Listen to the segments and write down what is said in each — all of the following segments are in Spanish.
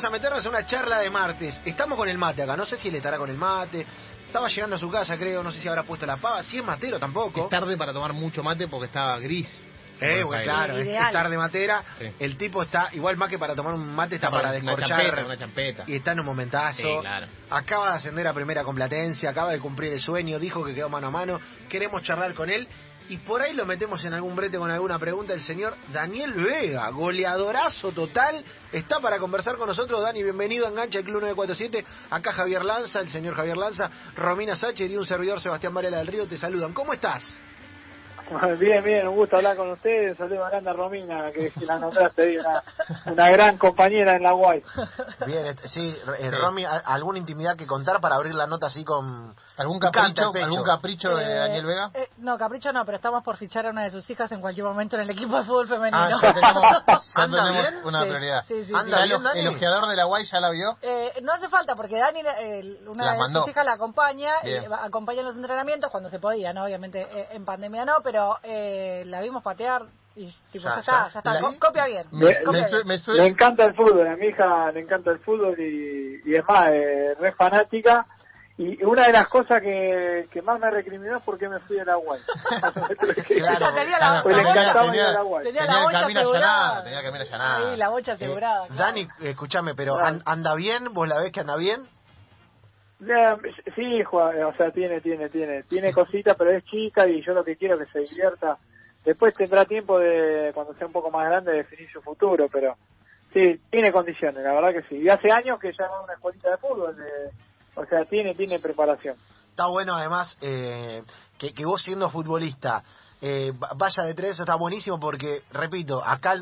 vamos a meternos en una charla de martes. Estamos con el mate acá, no sé si él estará con el mate. Estaba llegando a su casa, creo, no sé si habrá puesto la pava. Si es matero tampoco. Es tarde para tomar mucho mate porque estaba gris. Eh, bueno, claro, es, tarde matera. Sí. El tipo está, igual más que para tomar un mate, está, para una descorchar. champeta, una champeta. Y está en un momentazo. Sí, claro. Acaba de ascender a primera con Platense, acaba de cumplir el sueño, dijo que quedó mano a mano. Queremos charlar con él. Y por ahí lo metemos en algún brete con alguna pregunta. El señor Daniel Vega, goleadorazo total, está para conversar con nosotros. Dani, bienvenido a Engancha el Club 947. Acá Javier Lanza, el señor Javier Lanza, Romina Sánchez y un servidor Sebastián Varela del Río te saludan. ¿Cómo estás? Bien, bien, un gusto hablar con ustedes. Saludos a Grande Romina, que, que la nombraste ahí, una, una gran compañera en la UAI. Bien, este, sí, eh, Sí. Romy, ¿a- ¿alguna intimidad que contar para abrir la nota así con... ¿Algún capricho, algún capricho de Eh, Daniel Vega? eh, no, Capricho no, pero estamos por fichar a una de sus hijas en cualquier momento en el equipo de fútbol femenino. Ah, ya tenemos, ya ¿Anda tenemos bien? una Sí, prioridad. sí, sí, Anda ¿Ya bien, el, ojeador de la Guay ya la vio? Eh, no hace falta porque Dani, eh, una de mandó. sus hijas la acompaña, va- acompaña en los entrenamientos cuando se podía, ¿no? Obviamente eh, en pandemia no, pero eh, la vimos patear y tipo, Ya, ya, ya. está, ya está, Co- copia bien. Me, copia me sue- bien. me Le suena- encanta el fútbol, a mi hija le encanta el fútbol y, y es más, eh, re fanática. Y una de las cosas que, que más me recriminó es por qué me fui a la UAI. Claro, tenía la, Pues la encantaba tenía- la UAI. tenía tenía la el bocha camino asegurada. allanado, tenía el camino allanado. Ahí, la bocha Eh, asegurada. claro. Dani, escúchame, pero Claro. an- ¿anda bien? ¿Vos la ves que anda bien? Sí, Juan, o sea, tiene, tiene, tiene, tiene cositas, pero es chica y yo lo que quiero es que se divierta. Después tendrá tiempo de, cuando sea un poco más grande, de definir su futuro, pero sí, tiene condiciones, la verdad que sí. Y hace años que ya va a una escuelita de fútbol, o sea, tiene, tiene preparación. Está bueno además eh, que, que vos siendo futbolista eh, va- vaya de eso, está buenísimo porque, repito, acá,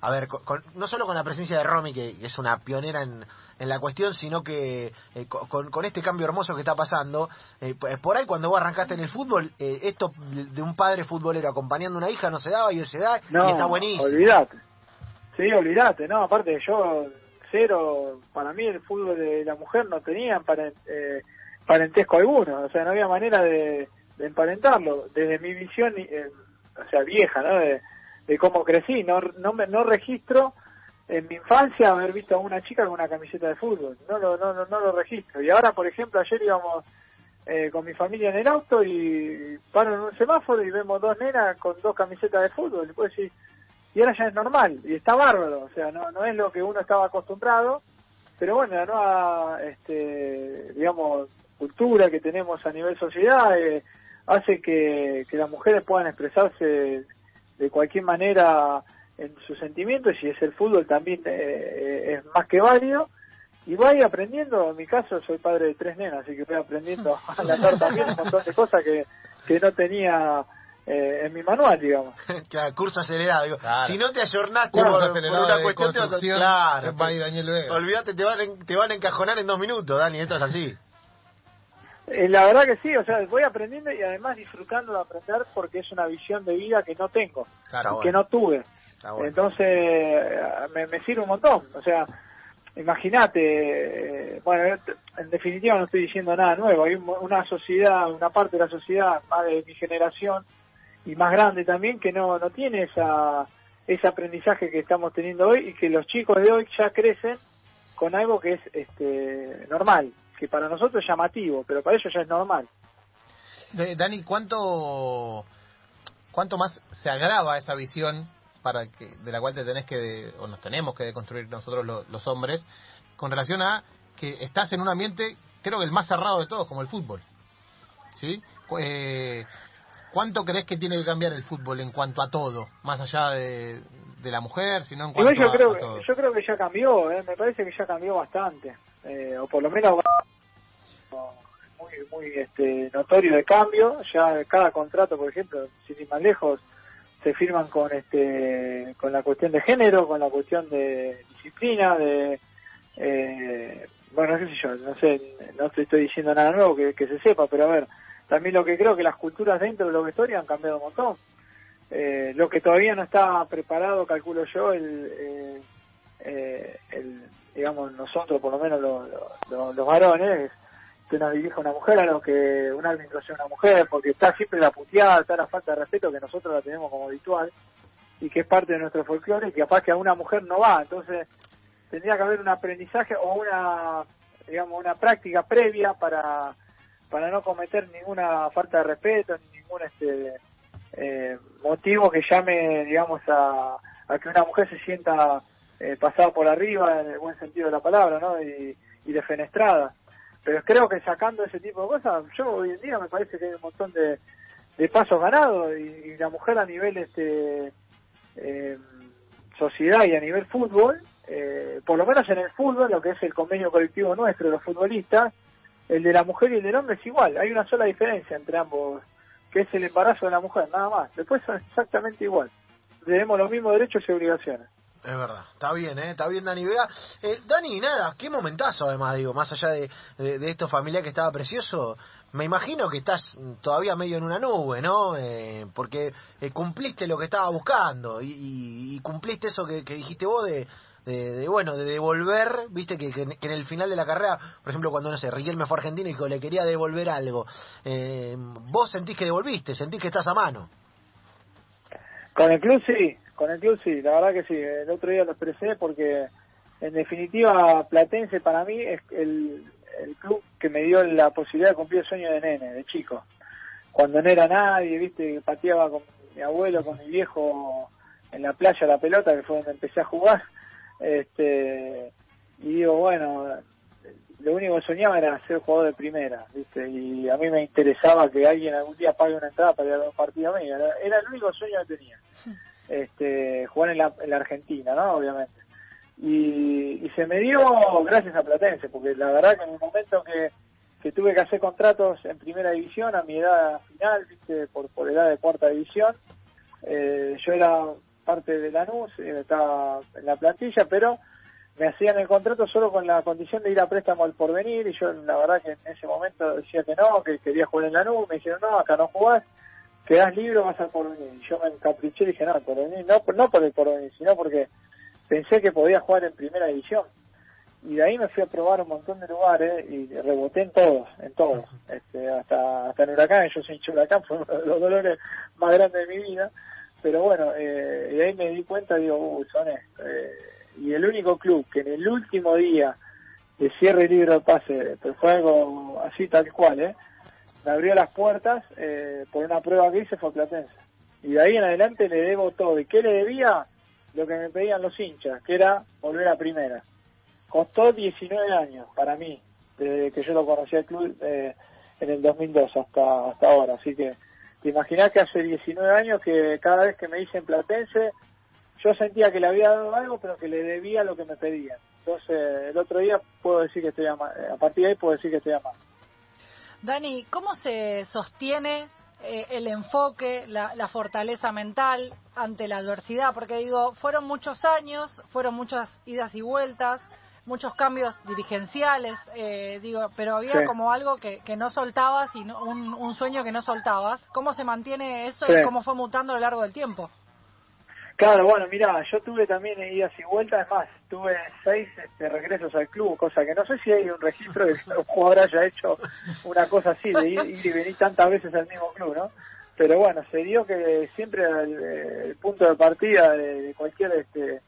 a ver, con- con- no solo con la presencia de Romy, que es una pionera en, en la cuestión, sino que eh, co- con, con este cambio hermoso que está pasando, eh, por ahí cuando vos arrancaste en el fútbol, eh, esto de un padre futbolero acompañando a una hija no se daba y hoy se da No, y está buenísimo. olvídate. Sí, olvídate, no, aparte yo, cero, para mí el fútbol de la mujer no tenía paren- eh, parentesco alguno, o sea, no había manera de, de emparentarlo. Desde mi visión, eh, o sea, vieja, ¿no? De, de cómo crecí, no, me, no registro en mi infancia haber visto a una chica con una camiseta de fútbol, no lo, no lo registro. Y ahora, por ejemplo, ayer íbamos eh, con mi familia en el auto y paro en un semáforo y vemos dos nenas con dos camisetas de fútbol. Y puedo decir, y ahora ya es normal y está bárbaro, o sea, no, no es lo que uno estaba acostumbrado, pero bueno, la nueva, este, digamos, cultura que tenemos a nivel sociedad eh, hace que, que las mujeres puedan expresarse de cualquier manera en sus sentimientos y es el fútbol también eh, es más que válido y voy aprendiendo, en mi caso soy padre de tres nenas, así que voy aprendiendo a andar también un montón de cosas que, que no tenía eh, en mi manual, digamos. Claro, curso acelerado. digo, Claro. Si no te ayornaste Curso por, por una cuestión, te, claro, Daniel olvídate, te van, te van a encajonar en dos minutos, Dani, esto es así. Eh, la verdad que sí, o sea, voy aprendiendo y además disfrutando de aprender porque es una visión de vida que no tengo, Claro, que no tuve. Bueno. Entonces, me, me sirve un montón. O sea, imagínate, eh, bueno, en definitiva no estoy diciendo nada nuevo. Hay un- una sociedad, una parte de la sociedad, más de mi generación y más grande también, que no, no tiene esa, ese aprendizaje que estamos teniendo hoy y que los chicos de hoy ya crecen con algo que es este normal, que para nosotros es llamativo, pero para ellos ya es normal. Dani, ¿cuánto cuánto más se agrava esa visión para que de la cual te tenés que o nos tenemos que deconstruir nosotros lo- los hombres con relación a que estás en un ambiente creo que el más cerrado de todos como el fútbol sí eh, cuánto crees que tiene que cambiar el fútbol en cuanto a todo más allá de, de la mujer sino en cuanto Igual yo a, creo, a todo yo creo que ya cambió, ¿eh? me parece que ya cambió bastante, eh, o por lo menos muy, muy este, notorio de cambio. Ya cada contrato, por ejemplo, sin ir más lejos, se firman con este, con la cuestión de género, con la cuestión de disciplina, de eh, bueno, qué sé yo, no sé, no te estoy diciendo nada nuevo que, que se sepa, pero a ver, también lo que creo que las culturas dentro de los vestuarios han cambiado un montón. Eh, lo que todavía no está preparado, calculo yo, el, eh, eh, el digamos, nosotros, por lo menos los, los, los varones, que nos dirija una mujer a lo que un árbitro sea una mujer, porque está siempre la puteada, está la falta de respeto que nosotros la tenemos como habitual y que es parte de nuestro folclore y que capaz que a una mujer no va. Entonces, tendría que haber un aprendizaje o una, digamos, una práctica previa para, para no cometer ninguna falta de respeto, ni ningún este, eh, motivo que llame, digamos, a, a que una mujer se sienta eh, pasada por arriba en el buen sentido de la palabra, ¿no? Y, y defenestrada. Pero creo que sacando ese tipo de cosas, yo hoy en día me parece que hay un montón de, de pasos ganados y, la mujer a nivel este eh, sociedad y a nivel fútbol, eh, por lo menos en el fútbol, lo que es el convenio colectivo nuestro, los futbolistas, el de la mujer y el del hombre es igual. Hay una sola diferencia entre ambos, que es el embarazo de la mujer, nada más. Después son exactamente igual. Tenemos los mismos derechos y obligaciones. Es verdad, está bien, ¿eh? está bien Dani Vega. Eh, Dani, nada, qué momentazo además, digo, más allá de, de, de, esto familiar que estaba precioso, me imagino que estás todavía medio en una nube, ¿no? Eh, porque eh, cumpliste lo que estaba buscando y, y, y cumpliste eso que, dijiste vos de, de, de, bueno, de devolver, viste que, que, en el final de la carrera, por ejemplo, cuando, no sé, Riquelme fue argentino y dijo, le quería devolver algo, eh, vos sentís que devolviste, sentís que estás a mano. Con el club sí, con el club sí, la verdad que sí. El otro día lo expresé porque, en definitiva, Platense para mí es el, club que me dio la posibilidad de cumplir el sueño de nene, de chico. Cuando no era nadie, viste, pateaba con mi abuelo, con mi viejo en la playa la pelota, que fue donde empecé a jugar. Este, y digo, bueno, lo único que soñaba era ser jugador de primera, ¿viste? Y a mí me interesaba que alguien algún día pague una entrada para ir a un partido mío. Era, era el único sueño que tenía. Este, jugar en la, en la Argentina, ¿no? Obviamente. Y, y se me dio gracias a Platense, porque la verdad que en el momento que, tuve que hacer contratos en primera división, a mi edad final, ¿viste? Por, por edad de cuarta división, eh, yo era parte de Lanús, eh, estaba en la plantilla, pero me hacían el contrato solo con la condición de ir a préstamo al porvenir y yo la verdad que en ese momento decía que no, que quería jugar en Lanús, me dijeron no, acá no jugás, quedás libre, vas al porvenir. Yo me encapriché y dije no, porvenir, no, no por el porvenir, sino porque pensé que podía jugar en primera división. Y de ahí me fui a probar un montón de lugares y reboté en todos, en todos. Este, hasta, hasta en Huracán, yo soy Huracán, fue uno de los dolores más grandes de mi vida. Pero bueno, eh, y ahí me di cuenta, digo, uy, son eh, y el único club que en el último día de cierre libre de pase, pero fue algo así tal cual, ¿eh? Me abrió las puertas eh, por una prueba que hice fue Platense. Y de ahí en adelante le debo todo. ¿Y qué le debía? Lo que me pedían los hinchas, que era volver a primera. Costó 19 años para mí, desde que yo lo conocí al club eh, en el 2002 hasta, hasta ahora. Así que te imaginás que hace 19 años que cada vez que me dicen Platense, yo sentía que le había dado algo, pero que le debía lo que me pedían. Entonces, el otro día puedo decir que estoy a, a partir de ahí puedo decir que estoy a más. Dani, ¿cómo se sostiene eh, el enfoque, la, la, fortaleza mental ante la adversidad? Porque digo, fueron muchos años, fueron muchas idas y vueltas, muchos cambios dirigenciales, eh, digo, pero había sí. como algo que, que, no soltabas y no, un, un, sueño que no soltabas. ¿Cómo se mantiene eso sí. y cómo fue mutando a lo largo del tiempo? Claro, bueno, mira, yo tuve también idas y vueltas, es más, tuve seis este, regresos al club, cosa que no sé si hay un registro de que un jugador haya hecho una cosa así, de ir, y venir tantas veces al mismo club, ¿no? Pero bueno, se dio que siempre el, el punto de partida de, cualquier este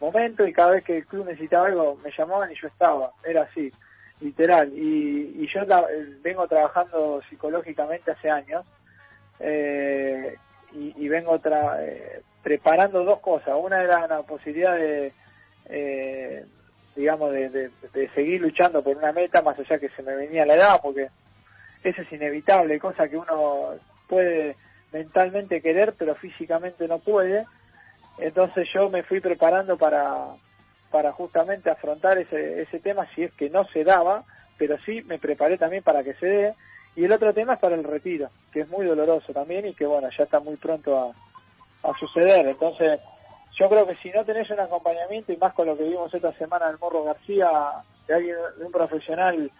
momento y cada vez que el club necesitaba algo me llamaban y yo estaba, era así, literal. Y, y yo vengo trabajando psicológicamente hace años eh, y, y vengo tra eh, preparando dos cosas. Una era la posibilidad de, eh, digamos, de, de, seguir luchando por una meta, más allá que se me venía la edad, porque eso es inevitable, cosa que uno puede mentalmente querer, pero físicamente no puede. Entonces yo me fui preparando para, para justamente afrontar ese, ese tema, si es que no se daba, pero sí me preparé también para que se dé. Y el otro tema es para el retiro, que es muy doloroso también y que bueno, ya está muy pronto a, a suceder. Entonces, yo creo que si no tenés un acompañamiento, y más con lo que vimos esta semana del Morro García, de alguien, de un profesional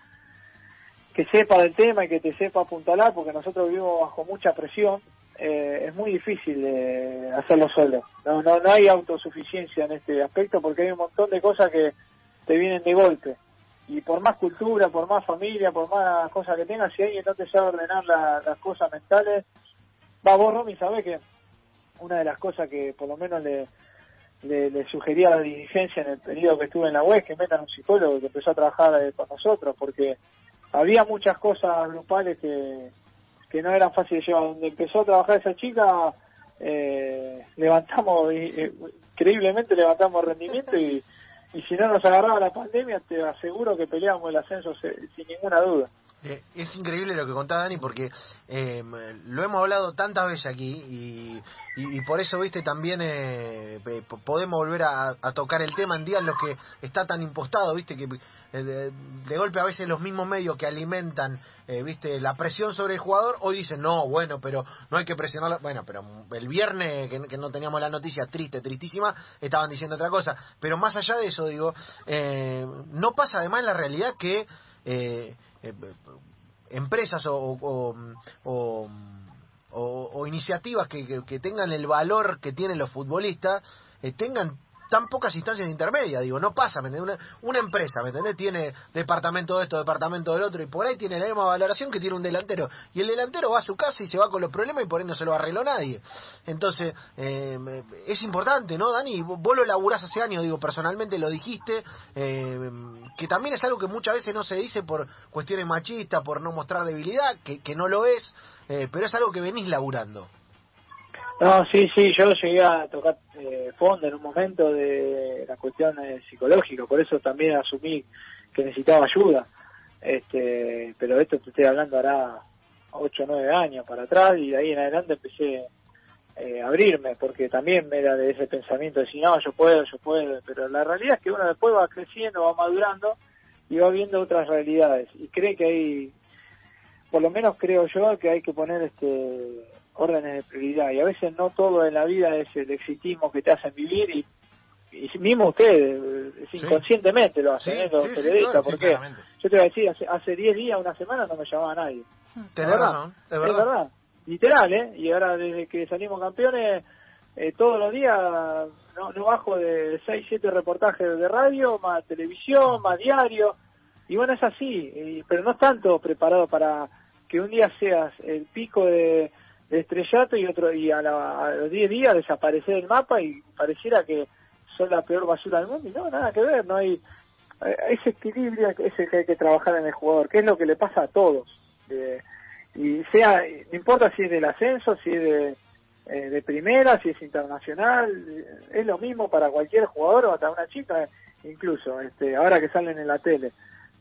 que sepa del tema y que te sepa apuntalar, porque nosotros vivimos bajo mucha presión, eh, es muy difícil eh, hacerlo solo. No, no, no hay autosuficiencia en este aspecto porque hay un montón de cosas que te vienen de golpe. Y por más cultura, por más familia, por más cosas que tengas, si alguien no te sabe ordenar la, las cosas mentales, va vos, Romy, sabés que una de las cosas que por lo menos le, sugería a la dirigencia en el periodo que estuve en la web que metan un psicólogo que empezó a trabajar eh, con nosotros, porque había muchas cosas grupales que, que no eran fáciles de llevar. Donde empezó a trabajar esa chica, eh, levantamos, eh, increíblemente levantamos rendimiento y, y si no nos agarraba la pandemia, te aseguro que peleábamos el ascenso se- sin ninguna duda. Eh, es increíble lo que contaba Dani porque eh, lo hemos hablado tantas veces aquí y, por eso, viste, también eh, podemos volver a, tocar el tema en días en los que está tan impostado, viste, que eh, de, golpe a veces los mismos medios que alimentan, viste, la presión sobre el jugador, hoy dicen, no, bueno, pero no hay que presionarlo. Bueno, pero el viernes que, no teníamos la noticia triste, tristísima, estaban diciendo otra cosa. Pero más allá de eso, digo, no pasa además la realidad que... eh, empresas o, o, o- o- iniciativas que, que- que tengan el valor que tienen los futbolistas eh, tengan tan pocas instancias intermedias, digo, no pasa, ¿me? Una, una empresa, ¿me entendés? Tiene departamento de esto, departamento del otro, y por ahí tiene la misma valoración que tiene un delantero. Y el delantero va a su casa y se va con los problemas y por ahí no se lo arregló nadie. Entonces, eh, es importante, ¿no, Dani? Vos lo laburás hace años, digo, personalmente lo dijiste, eh, que también es algo que muchas veces no se dice por cuestiones machistas, por no mostrar debilidad, que, que no lo es, eh, pero es algo que venís laburando. No, sí, sí, yo llegué a tocar eh, fondo en un momento de la cuestión eh, psicológica, por eso también asumí que necesitaba ayuda. Este, pero esto te estoy hablando hará 8 o 9 años para atrás y de ahí en adelante empecé eh, a abrirme, porque también me era de ese pensamiento de decir, no, yo puedo, yo puedo, pero la realidad es que uno después va creciendo, va madurando y va viendo otras realidades y cree que hay, por lo menos creo yo, que hay que poner este órdenes de prioridad y a veces no todo en la vida es el exitismo que te hacen vivir y, y mismo ustedes eh, Sí. inconscientemente lo hacen Sí, ¿eh? los sí, sí, periodistas claro, porque yo te voy a decir hace hace 10 días una semana no me llamaba nadie Tenés verdad. razón, es es verdad. verdad literal eh y ahora desde que salimos campeones eh, todos los días no, no bajo de 6 7 reportajes de radio más televisión más diario y bueno es así y- pero no es tanto preparado para que un día seas el pico de, de estrellato y otro y a, la- a los 10 días desaparecer del mapa y pareciera que son la peor basura del mundo. Y no nada que ver no hay eh, ese equilibrio es el que hay que trabajar en el jugador que es lo que le pasa a todos. Eh, y sea no importa si es del ascenso si es de eh, de primera si es internacional es lo mismo para cualquier jugador o hasta una chica incluso este ahora que salen en la tele.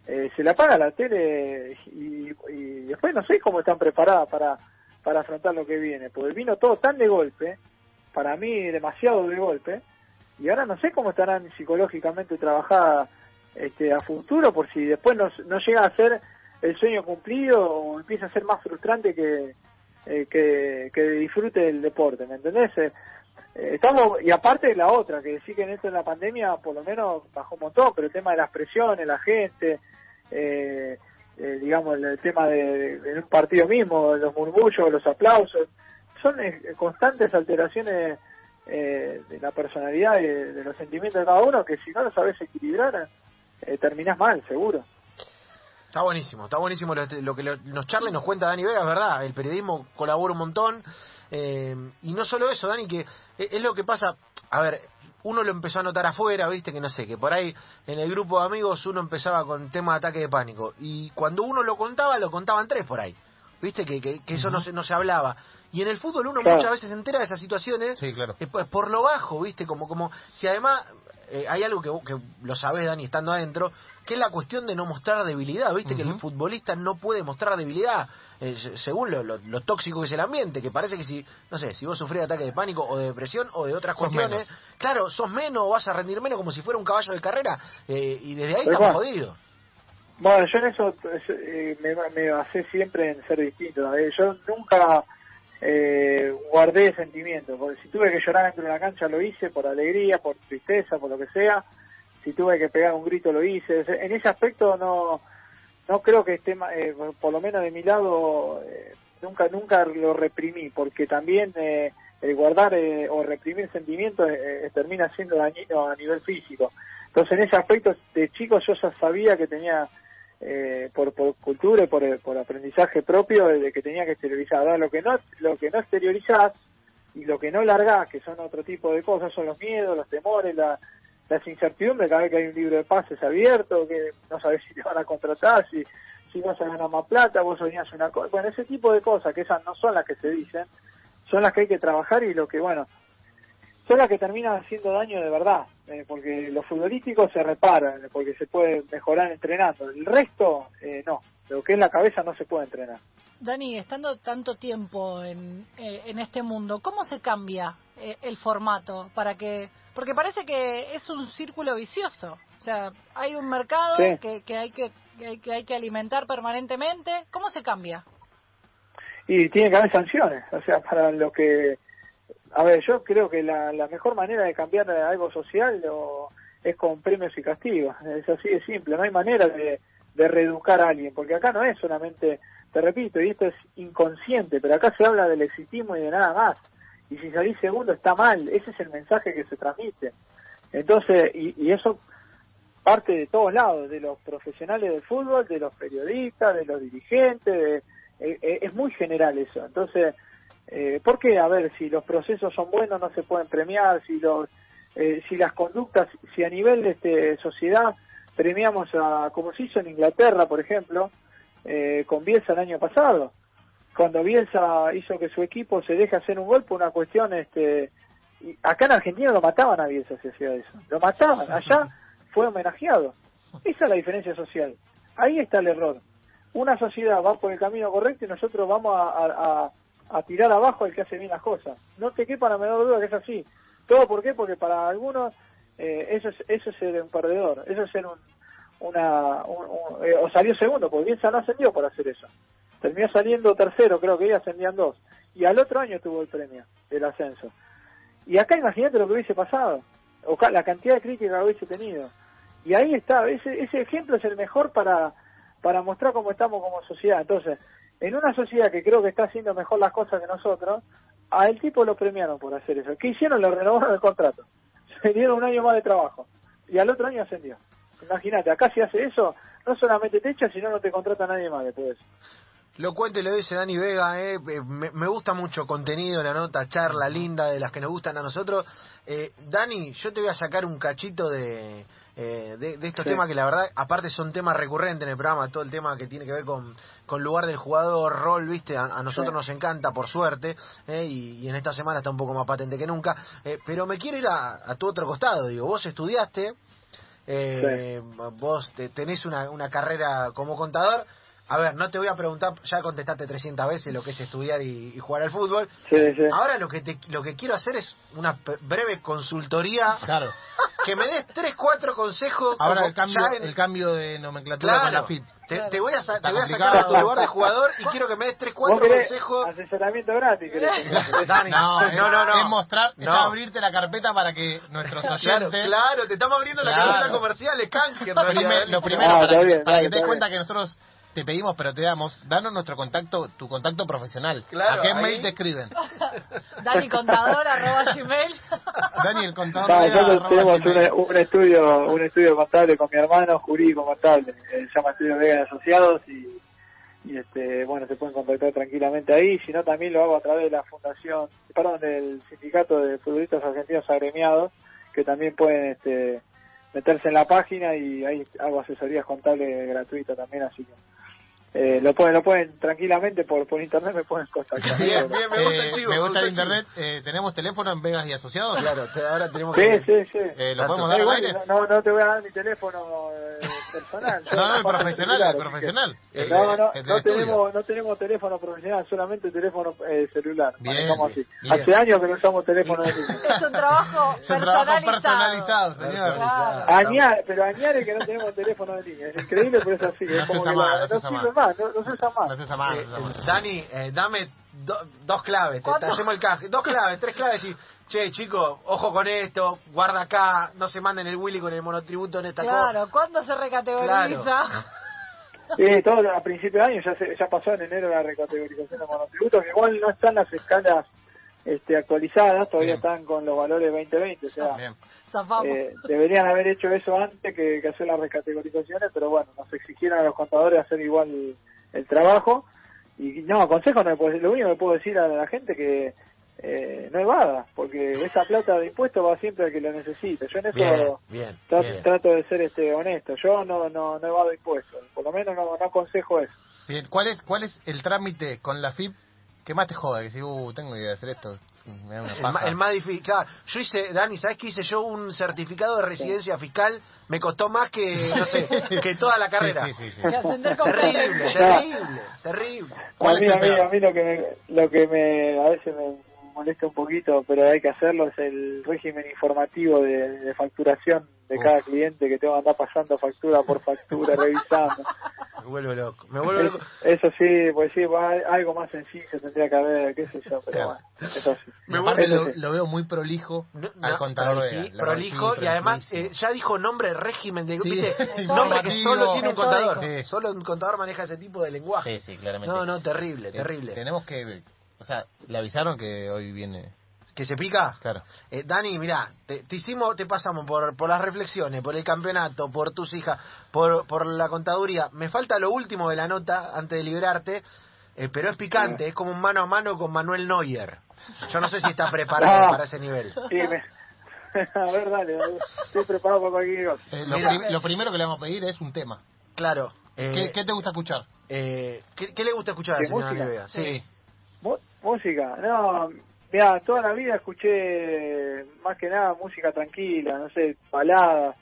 Eh, se la paga la tele y, y después no sé cómo están preparadas para para afrontar lo que viene porque vino todo tan de golpe para mí demasiado de golpe y ahora no sé cómo estarán psicológicamente trabajadas este, a futuro por si después no, llega a ser el sueño cumplido o empieza a ser más frustrante que, eh, que, disfrute el deporte, ¿me entendés? Eh, eh, estamos, y aparte de la otra, que sí que en esto en la pandemia por lo menos bajó un montón, pero el tema de las presiones, la gente, eh, eh, digamos, el, tema de, de un partido mismo, los murmullos, los aplausos, son eh, constantes alteraciones eh, de la personalidad y de, los sentimientos de cada uno que si no lo sabes equilibrar, eh, terminás mal, seguro. Está buenísimo, está buenísimo lo, que lo- nos charla y nos cuenta Dani Vega, es verdad, el periodismo colabora un montón. eh, y no solo eso, Dani, que es, es lo que pasa, a ver, uno lo empezó a notar afuera, viste, que no sé, que por ahí en el grupo de amigos uno empezaba con tema de ataque de pánico. Y cuando uno lo contaba, lo contaban tres por ahí. Viste que, que, que eso no se, no se hablaba. Y en el fútbol uno Claro. muchas veces se entera de esas situaciones Sí, claro. por lo bajo, ¿viste? Como, como si además eh, hay algo que, vos- que lo sabés, Dani, estando adentro, que es la cuestión de no mostrar debilidad, ¿viste? Que el futbolista no puede mostrar debilidad, eh, se- según lo, lo- lo tóxico que es el ambiente, que parece que si, no sé, si vos sufrís de ataque de pánico o de depresión o de otras Sos cuestiones, menos. claro, sos menos o vas a rendir menos como si fuera un caballo de carrera, eh, y desde ahí Tal estamos jodidos. Bueno, yo en eso eh, me, me basé siempre en ser distinto. ¿eh? Yo nunca eh, guardé sentimientos, porque si tuve que llorar dentro de la cancha lo hice por alegría, por tristeza, por lo que sea. Si tuve que pegar un grito lo hice. En ese aspecto no no creo que esté, eh, por lo menos de mi lado, eh, nunca nunca lo reprimí, porque también eh, el guardar eh, o reprimir sentimientos eh, eh, termina siendo dañino a nivel físico. Entonces, en ese aspecto, de chico yo ya sabía que tenía, eh, por, por cultura y por, por aprendizaje propio, de que tenía que exteriorizar. Lo que no lo que no exteriorizás, y lo que no largás, que son otro tipo de cosas, son los miedos, los temores, la, las incertidumbres cada vez que hay un libro de pases abierto, que no sabes si te van a contratar, si, si vas a ganar más plata, vos soñás una cosa. Bueno, ese tipo de cosas, que esas no son las que se dicen, son las que hay que trabajar y lo que, bueno, son las que terminan haciendo daño de verdad, eh, porque los futbolísticos se reparan, porque se puede mejorar entrenando. El resto, eh, no. Lo que es la cabeza no se puede entrenar. Dani, estando tanto tiempo en, eh, en este mundo, ¿cómo se cambia eh, el formato para que porque parece que es un círculo vicioso, o sea, hay un mercado Sí. que, que hay que, que hay que hay que alimentar permanentemente, ¿cómo se cambia? Y tiene que haber sanciones, o sea, para lo que... A ver, yo creo que la, la mejor manera de cambiar algo social o- es con premios y castigos, es así de simple, no hay manera de, de reeducar a alguien, porque acá no es solamente, te repito, y esto es inconsciente, pero acá se habla del exitismo y de nada más, y si salís segundo está mal, ese es el mensaje que se transmite. Entonces, y, y eso parte de todos lados, de los profesionales del fútbol, de los periodistas, de los dirigentes, de, eh, eh, es muy general eso. Entonces, eh, ¿por qué? A ver, si los procesos son buenos no se pueden premiar, si los eh, si las conductas, si a nivel de este, sociedad premiamos a, como se hizo en Inglaterra, por ejemplo, eh, con Bielsa el año pasado, cuando Bielsa hizo que su equipo se deje hacer un gol por una cuestión, este, y acá en Argentina lo mataban a Bielsa si hacía eso, lo mataban, allá fue homenajeado. Esa es la diferencia social. Ahí está el error. Una sociedad va por el camino correcto y nosotros vamos a, a- a- a tirar abajo al que hace bien las cosas. No te quepa la menor duda que es así. ¿Todo por qué? Porque para algunos eh, eso, es, eso es ser un perdedor, eso es ser un, una... un- un- eh, o salió segundo, porque Bielsa no ascendió por hacer eso. Terminó saliendo tercero, creo que ya ascendían dos. Y al otro año tuvo el premio del ascenso. Y acá imagínate lo que hubiese pasado, o la cantidad de crítica que hubiese tenido. Y ahí está, ese, ese ejemplo es el mejor para, para mostrar cómo estamos como sociedad. Entonces, en una sociedad que creo que está haciendo mejor las cosas que nosotros, a el tipo lo premiaron por hacer eso. ¿Qué hicieron? Le renovaron el contrato. Se dieron un año más de trabajo. Y al otro año ascendió. Imagínate, acá si hace eso, no solamente te echa, sino no te contrata nadie más después de eso. Lo cuento y lo dice Dani Vega, eh, eh, me, gusta mucho contenido, la nota, charla linda de las que nos gustan a nosotros. Eh, Dani, yo te voy a sacar un cachito de, eh, de, de estos Sí. temas que la verdad, aparte son temas recurrentes en el programa, todo el tema que tiene que ver con, con lugar del jugador, rol, viste, a, a nosotros Sí. nos encanta, por suerte, eh, y, y en esta semana está un poco más patente que nunca. Eh, pero me quiero ir a, a tu otro costado, digo, vos estudiaste, eh, vos te- tenés una, una carrera como contador. A ver, no te voy a preguntar, ya contestaste 300 veces lo que es estudiar y, y jugar al fútbol. Sí, sí. Ahora lo que te, lo que quiero hacer es una breve consultoría, Claro. que me des 3, 4 consejos. Ahora el cambio, en- el cambio de nomenclatura con la Claro, FIP. te, te voy a, te voy a sacar a tu lugar de jugador y quiero que me des 3, ¿Vos 4 querés consejos. asesoramiento gratis? Dani, No, no, es, no, no. es mostrar, es No. abrirte la carpeta para que nuestros oyentes... Claro, claro, te estamos abriendo la Claro. carpeta comercial, es canje. lo primero, Ah, para, que, bien, para está que te des cuenta que nosotros te pedimos, pero te damos, danos nuestro contacto, tu contacto profesional. Claro, ¿A qué ahí- mail te escriben? Dani Contador, arroba gmail. Dani, el contador. No, nosotros arroba tenemos un, un estudio un estudio contable con mi hermano, jurídico contable, eh, se llama Estudio Vega de Asociados y, y este bueno se pueden contactar tranquilamente ahí, si no también lo hago a través de la fundación, perdón, del sindicato de futbolistas argentinos agremiados, que también pueden este meterse en la página y ahí hago asesorías contables gratuitas también, así que eh, lo pueden lo pueden tranquilamente por por internet me pueden contactar. Bien, bien, me gusta el Eh, chivo. me gusta el internet. Eh, ¿Tenemos teléfono en Vegas y Asociados? Claro, te- ahora tenemos Sí, que... sí, sí. Eh, ¿Lo Tanto. podemos No, dar al igual, aire? no, no te voy a dar mi teléfono eh, personal. No, no, el profesional, celular, el que- profesional. Eh, No, no, no tenemos, no tenemos teléfono profesional, solamente teléfono eh, celular. Bien, así. bien. Hace años que no usamos teléfono de línea. Es un trabajo Es un trabajo personalizado. señor. Personalizado. Añade, pero añade que no tenemos teléfono de línea. Es increíble, pero es así. No es se como usa que más, la- no se no usa sirve más. Más, no, no se usa más. No se usa más, Eh, no se usa más. eh, Dani, eh, dame do- dos claves, te, hacemos el canje, dos claves, tres claves y, che, chicos, ojo con esto, guarda acá, no se manden el Willy con el monotributo en esta cosa. Claro, ¿cuándo se recategoriza? Sí, todo a principio de año, ya, se, ya pasó en enero la recategorización de monotributos, que igual no están las escalas este, actualizadas, todavía Bien. están con los valores 2020, o sea, Bien. Eh, deberían haber hecho eso antes que, que hacer las recategorizaciones, pero bueno, nos exigieron a los contadores hacer igual el, el trabajo. Y no, consejo no le puedo decir, lo único que puedo decir a la gente que eh, no evada, porque esa plata de impuestos va siempre al que lo necesita. Yo en eso Bien, bien, tra- bien. trato de ser este honesto. Yo no no, no evado impuestos, por lo menos no, no aconsejo eso. Bien, ¿cuál es, ¿cuál es el trámite con la FIP que más te joda? Que si, uh, tengo que hacer esto, me da una El, ma- paja. el más difícil, claro. Yo hice, Dani, ¿sabes qué hice yo? Un certificado de residencia fiscal me costó más que, no sé, que toda la carrera. Sí, sí, sí, sí. Que ascender con Terrible, terrible, terrible. A ¿Cuál mí, a mí, a mí lo que me, lo que me a veces me molesta un poquito, pero hay que hacerlo, es el régimen informativo de, de facturación de Uf. cada cliente que tengo que andar pasando factura por factura, revisando. Me vuelvo loco, me vuelvo Es- loco. eso sí, pues sí, va- algo más sencillo tendría que haber, qué sé yo, pero Claro. bueno, eso sí. Y aparte Eso lo, sí. lo veo muy prolijo No, al no, contador. La prolijo y además eh, ya dijo nombre régimen de Sí. nombre que solo tiene un contador Sí. solo un contador maneja ese tipo de lenguaje Sí, sí, claramente. no no terrible Eh, terrible Tenemos que, o sea, le avisaron que hoy viene, que se pica claro. Eh, Dani, mira, te, te hicimos, te pasamos por, por las reflexiones, por el campeonato, por tus hijas, por, por la contaduría. Me falta lo último de la nota antes de liberarte, eh, pero es picante, es como un mano a mano con Manuel Neuer. Yo no sé si estás preparado No. para ese nivel. Sí, me- a ver, dale, estoy preparado para cualquier cosa. Eh, lo, Mira. prim- lo primero que le vamos a pedir es un tema. Claro. eh, ¿Qué, qué te gusta escuchar? eh, ¿qué, qué le gusta escuchar a ¿Qué la señora música? Sí. Mu- Música, no, mira, toda la vida escuché más que nada música tranquila, no sé, baladas.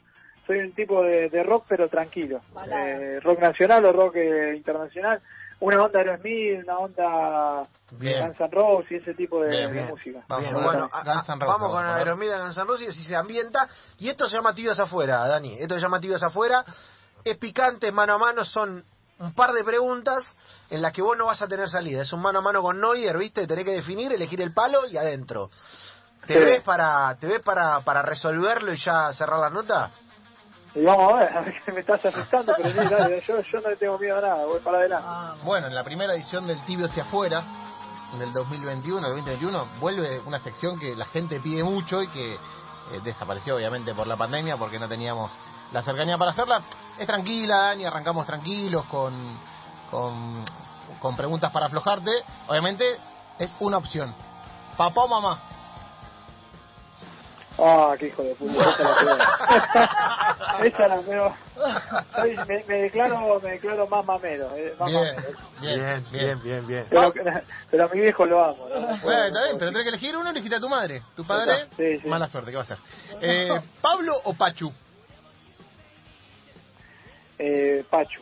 Soy un tipo de, de rock pero tranquilo. Eh, rock nacional o rock eh, internacional. Una onda Aerosmith, una onda Bien. Guns N' Roses y ese tipo de, Bien, de bien. música. Vamos bueno, a- vamos con a ver. Aeromida Guns N' Roses y así se ambienta. Y esto se llama Tibias Afuera, Dani. Esto se llama Tibias Afuera. Es picante, mano a mano, son un par de preguntas en las que vos no vas a tener salida. Es un mano a mano con Neuer, ¿viste? Tenés que definir, elegir el palo y adentro. ¿Te Sí. ves para te ves para, para resolverlo y ya cerrar la nota? Y vamos a ver, a ver que me estás asustando, pero sí, dale, yo, yo no le tengo miedo a nada, voy para adelante. Ah, Bueno, en la primera edición del Tibio hacia afuera, en el 2021, el 2021, vuelve una sección que la gente pide mucho y que eh, desapareció obviamente por la pandemia porque no teníamos la cercanía para hacerla. Es tranquila, Dani, arrancamos tranquilos con, con, con preguntas para aflojarte. Obviamente es una opción. Papá o mamá. Ah, qué hijo de puta, esa la peor. esa la peor. Soy- me, me declaro, me declaro más mamero, eh, más Bien, mamero. bien, bien. bien, bien. Pero, pero a mi viejo lo amo. Bueno, no está bien, pero tenés que elegir uno, elegiste a tu madre. Tu padre, Sí, sí. mala suerte, ¿qué va a hacer? Eh, ¿Pablo o Pachu? Eh, Pachu.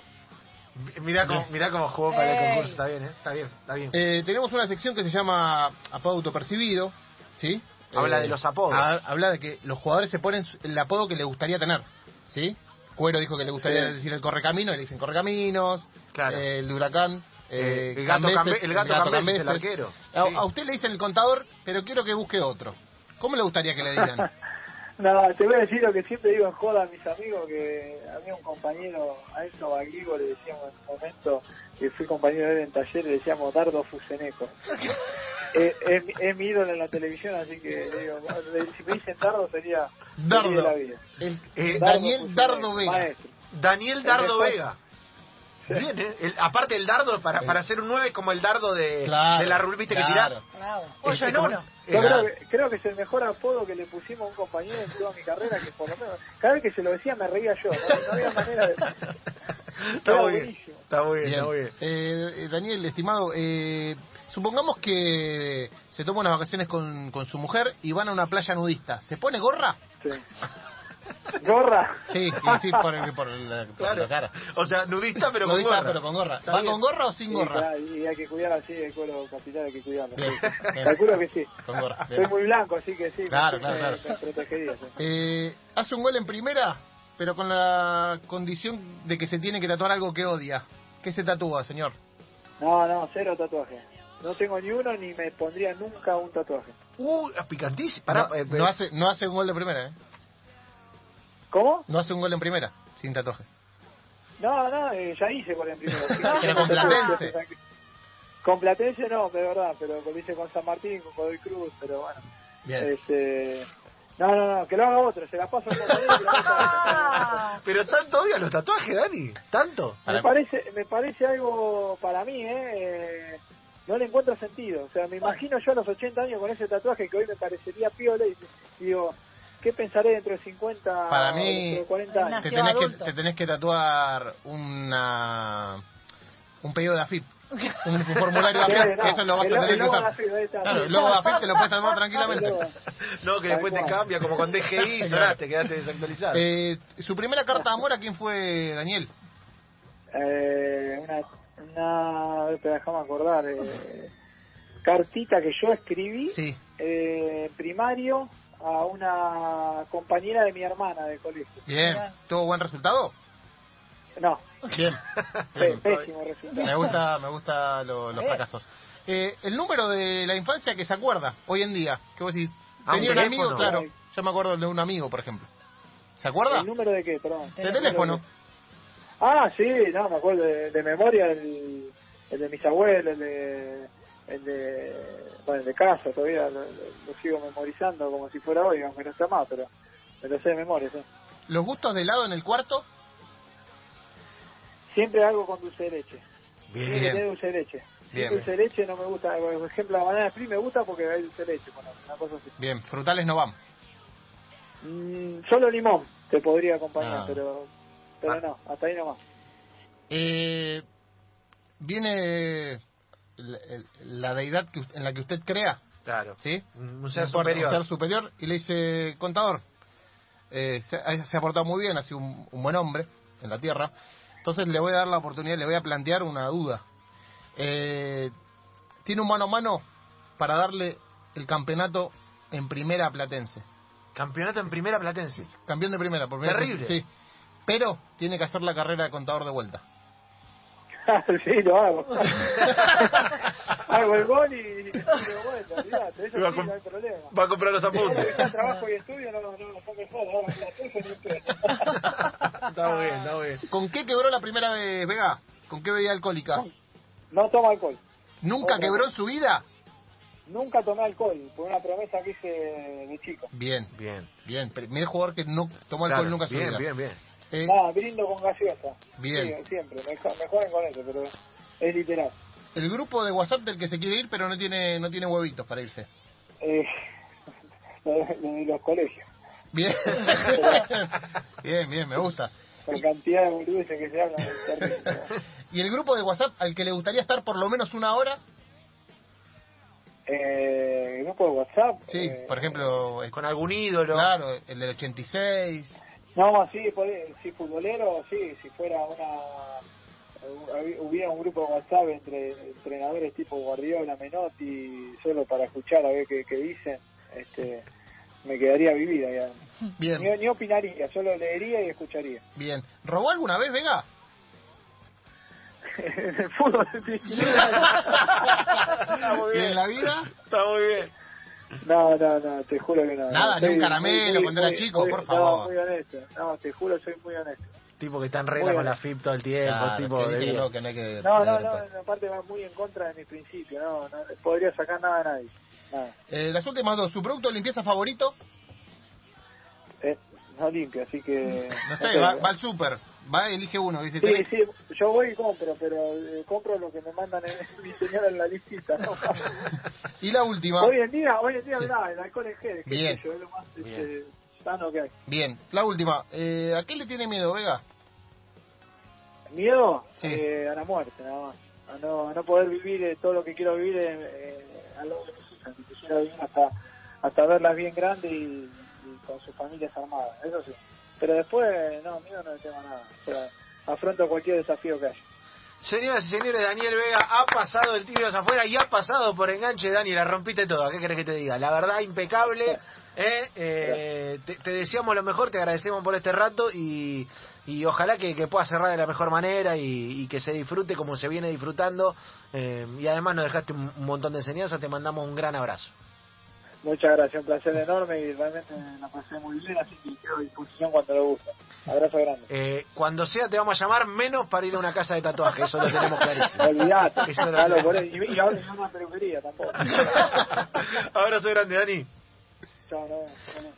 Mirá cómo, mirá cómo jugó para el concurso, está bien, ¿eh? Está bien, está bien. Eh, tenemos una sección que se llama apodo autopercibido, ¿sí? Habla Eh, de los apodos. ha- habla de que los jugadores se ponen el apodo que le gustaría tener, ¿sí? Cuero dijo que le gustaría Sí. decir el correcamino, y le dicen correcaminos. Claro. Eh, el de Huracán. Eh, eh, el gato Cambeses, Cambe- el gato Cambeses, el arquero. A, Sí. a usted le dicen el contador, pero quiero que busque otro. ¿Cómo le gustaría que le digan? No, te voy a decir lo que siempre digo en joda a mis amigos, que había un compañero, a eso Baglivo le decíamos en un momento, que fui compañero de él en taller, le decíamos Dardo Fuseneco. Eh, es, mi- es mi ídolo en la televisión, así que digo, si me dicen Dardo sería Dardo. la vida. El- Eh, Dardo Daniel Fuseneco, Dardo Vega. maestro. Daniel Dardo. Vega. Bien, ¿eh? El- aparte el dardo, para, para hacer un 9 como el dardo de, Claro, de la rul, ¿viste claro. que tirás? bravo. Este, Ocho en como- uno. Yo creo que, creo que es el mejor apodo que le pusimos a un compañero en toda mi carrera, que por lo menos, cada vez que se lo decía me reía yo, no, no había manera de... Está muy bien. Está muy bien, Bien. está muy bien. Eh, Daniel, estimado, eh, supongamos que se toma unas vacaciones con, con su mujer y van a una playa nudista. ¿Se pone gorra? Sí. ¿Gorra? Sí, y sí, por, el- por la, por Claro. la cara. O sea, nudista pero con gorra. pero con gorra. ¿Va con gorra o sin Sí, gorra? claro, y hay que cuidar así el cuero capital, hay que cuidarlo. Bien, bien. Calculo que sí. Con gorra. Soy muy blanco, así que sí. Claro, claro, claro. sí. Eh, hace un gol en primera, pero con la condición de que se tiene que tatuar algo que odia. ¿Qué se tatúa, señor? No, no, cero tatuaje. No tengo ni uno ni me pondría nunca un tatuaje. Uh, picantísimo. Pará, no, eh, no hace, no hace un gol de primera, ¿eh? ¿Cómo? No hace un gol en primera, sin tatuajes. No, no, eh, ya hice con el primero. Pero con Platense. Con Platense no, de verdad, pero lo hice con San Martín, con Godoy Cruz, pero bueno. Bien. Este... No, no, no, que lo haga otro, se la paso a. Ah, Pero tanto odian los tatuajes, Dani. ¿Tanto? Me parece, me parece algo para mí, ¿eh? Eh, no le encuentro sentido. O sea, me imagino yo a los 80 años con ese tatuaje que hoy me parecería piola y digo, ¿qué pensaré dentro de 50 Para o mí, de 40 años? Te tenés, que, te tenés que tatuar una un pedido de AFIP. Un formulario de AFIP. no, Eso lo vas a tener el que usar. Claro, el logo de AFIP te lo puedes tatuar tranquilamente. Luego, No, que después te cambia, como con DGI, sonaste, quedaste desactualizado. Eh, su primera carta de amor, ¿a quién fue, Daniel? eh, una, una, a ver, espera, déjame acordar, eh, cartita que yo escribí Sí. eh, primario a una compañera de mi hermana de colegio. Bien. ¿Tuvo buen resultado? No, Bien. pésimo resultado. Me gusta, me gusta lo- los fracasos. Eh, el número de la infancia que se acuerda hoy en día, que vos decís, Ah, un tenía un, amigo, claro, yo me acuerdo de un amigo, por ejemplo. ¿Se acuerda? ¿El número de qué? Perdón. De teléfono. Ah, sí, no, me acuerdo de, de memoria el, el de mis abuelos, el de, el de, bueno, el de casa, todavía lo, lo- sigo memorizando como si fuera hoy, aunque no está más, pero me lo sé de memoria, sí. Los gustos de helado en el cuarto, Siempre algo con dulce de leche. Tiene que Bien. tener dulce de leche. Bien, dulce de leche no me gusta, por ejemplo, la banana split me gusta porque hay dulce de leche, bueno, una cosa así. bien, frutales no van. Mm, solo limón te podría acompañar, Ah. pero pero Ah. no, hasta ahí nomás. Eh, viene la, deidad que, en la que usted crea, Claro. ¿sí? Un ser superior. un ser superior, y le dice, contador, eh, se, ha- se ha portado muy bien, ha sido un, un buen hombre en la tierra, entonces le voy a dar la oportunidad, le voy a plantear una duda. Eh, tiene un mano a mano para darle el campeonato en primera platense. Campeonato en primera platense. Campeón de primera, por primera Terrible. Sí. Pero tiene que hacer la carrera de contador de vuelta. sí, lo hago. hago el gol y, y lo olvidate, eso Va a sí, no hay problema. Va a comprar los apuntes. trabajo y estudio, no, no, no, no me jodas, ahora la está muy bien, está muy bien. ¿Con qué quebró la primera vez, Vega? ¿Con qué bebida alcohólica? No tomo alcohol. ¿Nunca Otra. quebró en su vida? Nunca tomé alcohol, por una promesa que hice de chico. Bien, Bien. bien. Primer jugador que no tomó alcohol Claro, nunca en su bien, vida. bien, bien. Eh, Nada, brindo con gaseosa. Bien. Sí, siempre, me, jo- me joden con eso, pero es literal. el grupo de WhatsApp del que se quiere ir, pero no tiene no tiene huevitos para irse. Eh, lo de, lo de los colegios, Bien. bien, bien, me gusta. por cantidad de boludeces que se hablan. ¿Y el grupo de WhatsApp al que le gustaría estar por lo menos una hora? Eh, el grupo de WhatsApp. Sí, eh, por ejemplo, eh, Con algún ídolo. claro, el del 86. No, sí, sí, futbolero, sí, si fuera una. hubi- Hubiera un grupo de WhatsApp entre entrenadores tipo Guardiola, Menotti, solo para escuchar a ver qué, qué dicen, este, me quedaría vivida ya. Bien, Ni, ni opinaría, solo leería y escucharía. bien. ¿Robó alguna vez, Vega? en el fútbol, sí. Está muy ¿Y bien. en la vida? Está muy bien. No, no, no, te juro que no. Nada, ni un soy caramelo cuando era chico, muy- por no, favor. muy honesto. No, te juro, soy muy honesto. Tipo que está en regla Muy con la FIP todo el tiempo. Claro, tipo que de no, que no hay que... No, no, no, aparte va muy en contra de mi principio, no, no podría sacar nada a nadie. Nada. Eh, las últimas dos, ¿su producto de limpieza favorito? Eh, no limpio, así que... No sé, va, va al súper, va y elige uno, dice, Sí, tenés- sí, yo voy y compro, pero eh, compro lo que me mandan en, mi señora en la listita. ¿no? Y la última, hoy en día, hoy en día, mirá, el alcohol en gel, que Bien. yo, es lo más este, Bien. sano que hay. bien, la última, eh, ¿a qué le tiene miedo, Vega? Miedo Sí. eh, a la muerte, nada más. A no, a no poder vivir eh, todo lo que quiero vivir eh, eh, al lado de mis hijas. Que quisiera vivir hasta, hasta verlas bien grandes y con sus familias armadas. Eso sí. Pero después, no, miedo no le tengo nada. O sea, afronto cualquier desafío que haya. Señoras y señores, Daniel Vega ha pasado el tibio hacia afuera y ha pasado por enganche, Dani, la rompiste toda. ¿Qué querés que te diga? La verdad, impecable. ¿eh? Eh, te, te deseamos lo mejor, te agradecemos por este rato y, y ojalá que, que puedas cerrar de la mejor manera y, y que se disfrute como se viene disfrutando. Eh, y además nos dejaste un, un montón de enseñanzas, te mandamos un gran abrazo. Muchas gracias, un placer enorme y realmente la pasé muy bien, así que quedo a disposición cuando lo guste. Abrazo grande. Eh, cuando sea te vamos a llamar menos para ir a una casa de tatuaje, eso lo tenemos clarísimo. Olvidate, Eso lo por y, y ahora en una peluquería tampoco. Abrazo grande, Dani. Chao, no, no.